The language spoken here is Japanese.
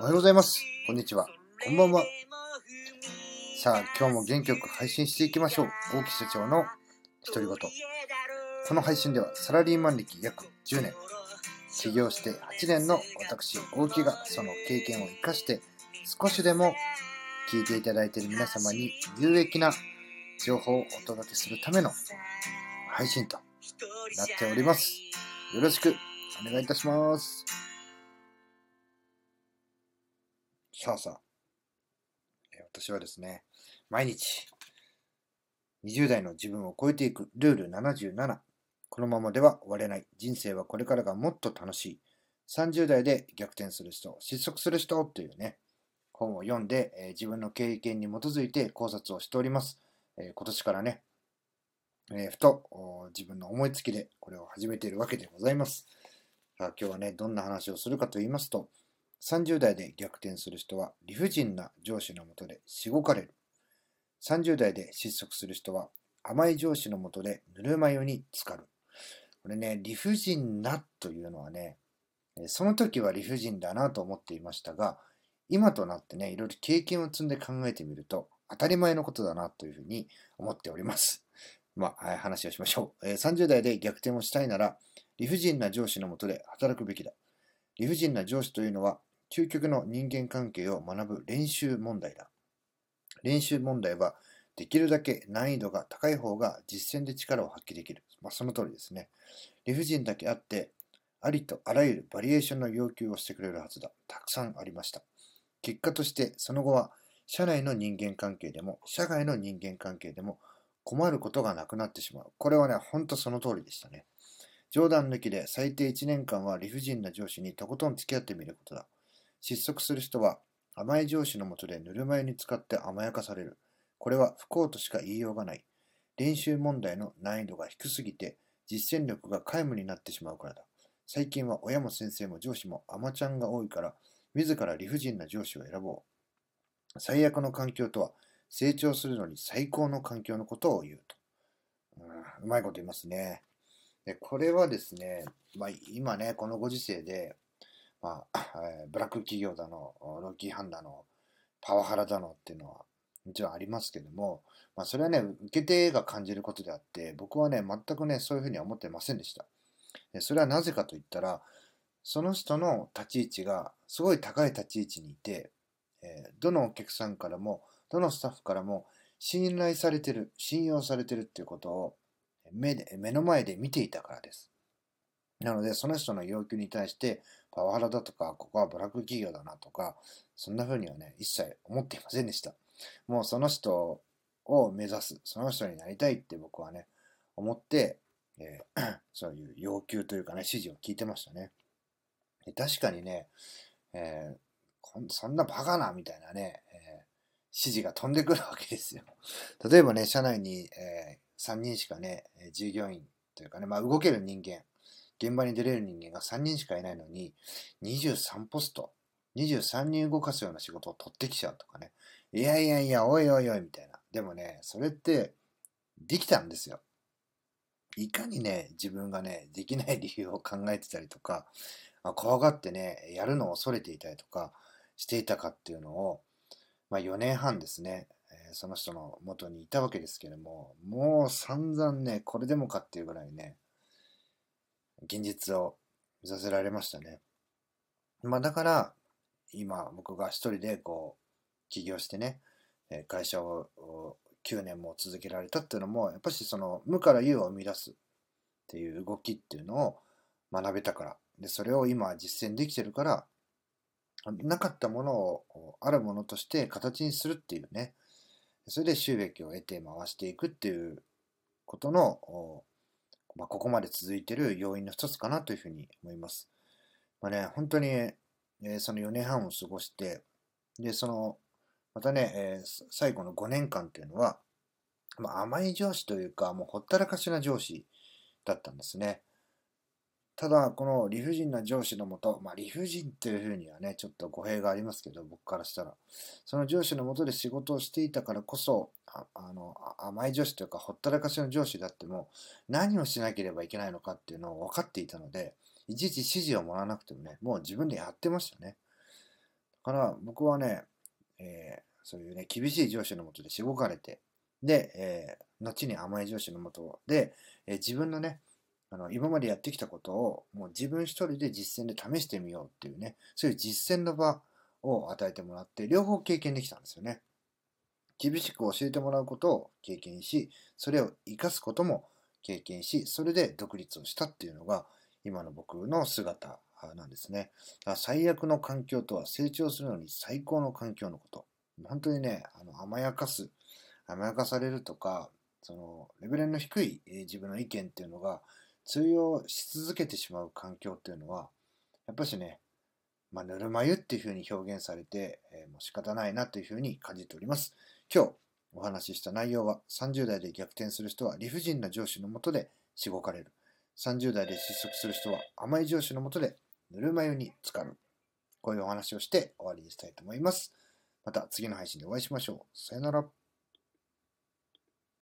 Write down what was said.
おはようございます。こんにちは。こんばんは。さあ、今日も元気よく配信していきましょう。大木社長の独り言。この配信ではサラリーマン歴約10年、起業して8年の私、大木がその経験を生かして少しでも聞いていただいている皆様に有益な情報をお届けするための配信となっております。よろしくお願いいたします。さあさあ、え私はですね、毎日、20代の自分を超えていくルール77。このままでは終われない。人生はこれからがもっと楽しい。30代で逆転する人、失速する人というね、本を読んで、え自分の経験に基づいて考察をしております。え今年からね、えふと自分の思いつきでこれを始めているわけでございます。さあ今日はね、どんな話をするかと言いますと、30代で逆転する人は理不尽な上司のもとでしごかれる。30代で失速する人は甘い上司のもとでぬるま湯に浸かる。これね、理不尽なというのはね、その時は理不尽だなと思っていましたが、今となってね、いろいろ経験を積んで考えてみると、当たり前のことだなというふうに思っております。まあ、話をしましょう。30代で逆転をしたいなら、理不尽な上司のもとで働くべきだ。理不尽な上司というのは、究極の人間関係を学ぶ練習問題だ。練習問題は、できるだけ難易度が高い方が実践で力を発揮できる。まあ、その通りですね。理不尽だけあって、ありとあらゆるバリエーションの要求をしてくれるはずだ。たくさんありました。結果として、その後は、社内の人間関係でも、社外の人間関係でも、困ることがなくなってしまう。これはね、ほんとその通りでしたね。冗談抜きで最低1年間は理不尽な上司にとことん付き合ってみることだ。失速する人は甘い上司のもとでぬるま湯に使って甘やかされる。これは不幸としか言いようがない。練習問題の難易度が低すぎて実践力が皆無になってしまうからだ。最近は親も先生も上司も甘ちゃんが多いから自ら理不尽な上司を選ぼう。最悪の環境とは成長するのに最高の環境のことを言うと。うん、うまいこと言いますね。でこれはですね、まあ、今ね、このご時世で、まあ、えーブラック企業だの、ロッキーハンだの、パワハラだのっていうのは、もちろんありますけども、まあ、それはね、受け手が感じることであって、僕はね、全くね、そういうふうには思ってませんでした。それはなぜかと言ったら、その人の立ち位置がすごい高い立ち位置にいて、えどのお客さんからも、どのスタッフからも信頼されてる、信用されてるっていうことを目で目の前で見ていたからです。なので、その人の要求に対して、パワハラだとか、ここはブラック企業だなとか、そんな風にはね、一切思っていませんでした。もうその人を目指す、その人になりたいって僕はね、思って、えー そういう要求というかね、指示を聞いてましたね。で確かにね、えーそんなバカなみたいなね、えー指示が飛んでくるわけですよ。例えばね、社内に、え3人しかね、従業員というかね、まあ、動ける人間、現場に出れる人間が3人しかいないのに、23ポスト、23人動かすような仕事を取ってきちゃうとかね。いやいやいや、おいおいおい、みたいな。でもね、それって、できたんですよ。いかにね、自分がね、できない理由を考えてたりとか、あ怖がってね、やるのを恐れていたりとかしていたかっていうのを、まあ4年半ですね、その人の元にいたわけですけれども、もう散々ね、これでもかっていうぐらいね、現実を見させられましたね。まあだから、今僕が一人でこう、起業してね、会社を9年も続けられたっていうのも、やっぱしその無から有を生み出すっていう動きっていうのを学べたから、で、それを今実践できてるから、なかったものをあるものとして形にするっていうね、それで収益を得て回していくっていうことの、まあ、ここまで続いている要因の一つかなというふうに思います。まあね、本当に、えーその4年半を過ごして、で、その、またね、えー最後の5年間というのは、まあ、甘い上司というか、もうほったらかしな上司だったんですね。ただ、この理不尽な上司のもと、まあ、理不尽っていうふうにはね、ちょっと語弊がありますけど、僕からしたら。その上司のもとで仕事をしていたからこそ、ああの甘い上司というか、ほったらかしの上司であっても、何をしなければいけないのかっていうのを分かっていたので、いちいち指示をもらわなくてもね、もう自分でやってましたね。だから僕はね、えー、そういうね、厳しい上司のもとでしごかれて、で、えー、後に甘い上司のもとで、えー、自分のね、あの今までやってきたことをもう自分一人で実践で試してみようっていうね、そういう実践の場を与えてもらって、両方経験できたんですよね。厳しく教えてもらうことを経験し、それを活かすことも経験し、それで独立をしたっていうのが、今の僕の姿なんですね。最悪の環境とは成長するのに最高の環境のこと。本当にね、あの甘やかす、甘やかされるとか、そのレベルの低い自分の意見っていうのが通用し続けてしまう環境っていうのは、やっぱしね、まあ、ぬるま湯っていうふうに表現されて、えー、もう仕方ないなというふうに感じております。今日お話しした内容は、30代で逆転する人は理不尽な上司のもとでしごかれる。30代で失速する人は甘い上司のもとでぬるま湯に浸かる。こういうお話をして終わりにしたいと思います。また次の配信でお会いしましょう。さよなら。